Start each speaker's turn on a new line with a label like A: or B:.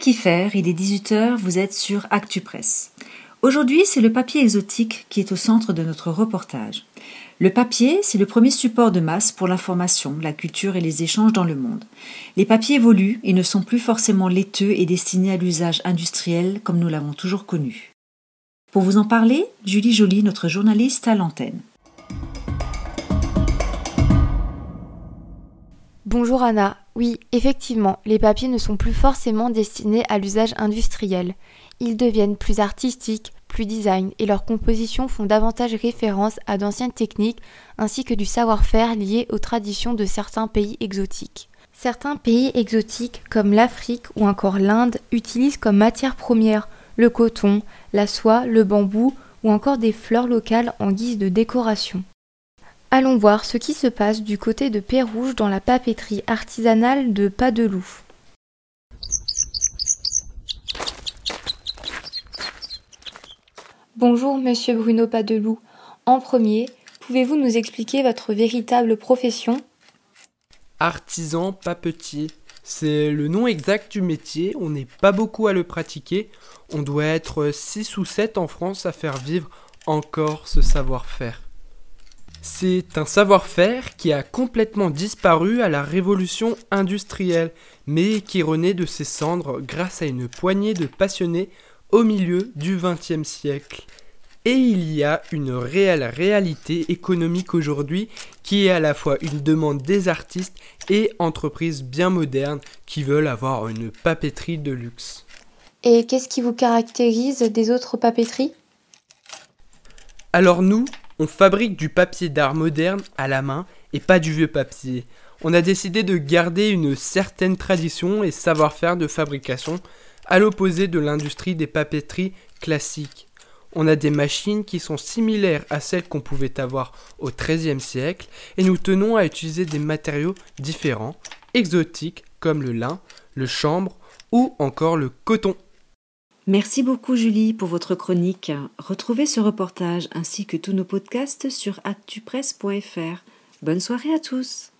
A: Kiffer, il est 18h, vous êtes sur ActuPress. Aujourd'hui, c'est le papier exotique qui est au centre de notre reportage. Le papier, c'est le premier support de masse pour l'information, la culture et les échanges dans le monde. Les papiers évoluent et ne sont plus forcément laiteux et destinés à l'usage industriel comme nous l'avons toujours connu. Pour vous en parler, Julie Joly, notre journaliste à l'antenne.
B: Bonjour Anna. Oui, effectivement, les papiers ne sont plus forcément destinés à l'usage industriel. Ils deviennent plus artistiques, plus design et leurs compositions font davantage référence à d'anciennes techniques ainsi que du savoir-faire lié aux traditions de certains pays exotiques. Certains pays exotiques comme l'Afrique ou encore l'Inde utilisent comme matière première le coton, la soie, le bambou ou encore des fleurs locales en guise de décoration. Allons voir ce qui se passe du côté de Pérouge dans la papeterie artisanale de Pas de Loup. Bonjour, monsieur Bruno Padeloup. En premier, pouvez-vous nous expliquer votre véritable profession?
C: Artisan papetier. C'est le nom exact du métier, on n'est pas beaucoup à le pratiquer. On doit être 6 ou 7 en France à faire vivre encore ce savoir-faire. C'est un savoir-faire qui a complètement disparu à la révolution industrielle, mais qui renaît de ses cendres grâce à une poignée de passionnés au milieu du XXe siècle. Et il y a une réelle réalité économique aujourd'hui qui est à la fois une demande des artistes et entreprises bien modernes qui veulent avoir une papeterie de luxe.
B: Et qu'est-ce qui vous caractérise des autres papeteries?
C: Alors nous, on fabrique du papier d'art moderne à la main et pas du vieux papier. On a décidé de garder une certaine tradition et savoir-faire de fabrication à l'opposé de l'industrie des papeteries classiques. On a des machines qui sont similaires à celles qu'on pouvait avoir au XIIIe siècle et nous tenons à utiliser des matériaux différents, exotiques comme le lin, le chanvre ou encore le coton.
A: Merci beaucoup Julie pour votre chronique. Retrouvez ce reportage ainsi que tous nos podcasts sur actupresse.fr. Bonne soirée à tous.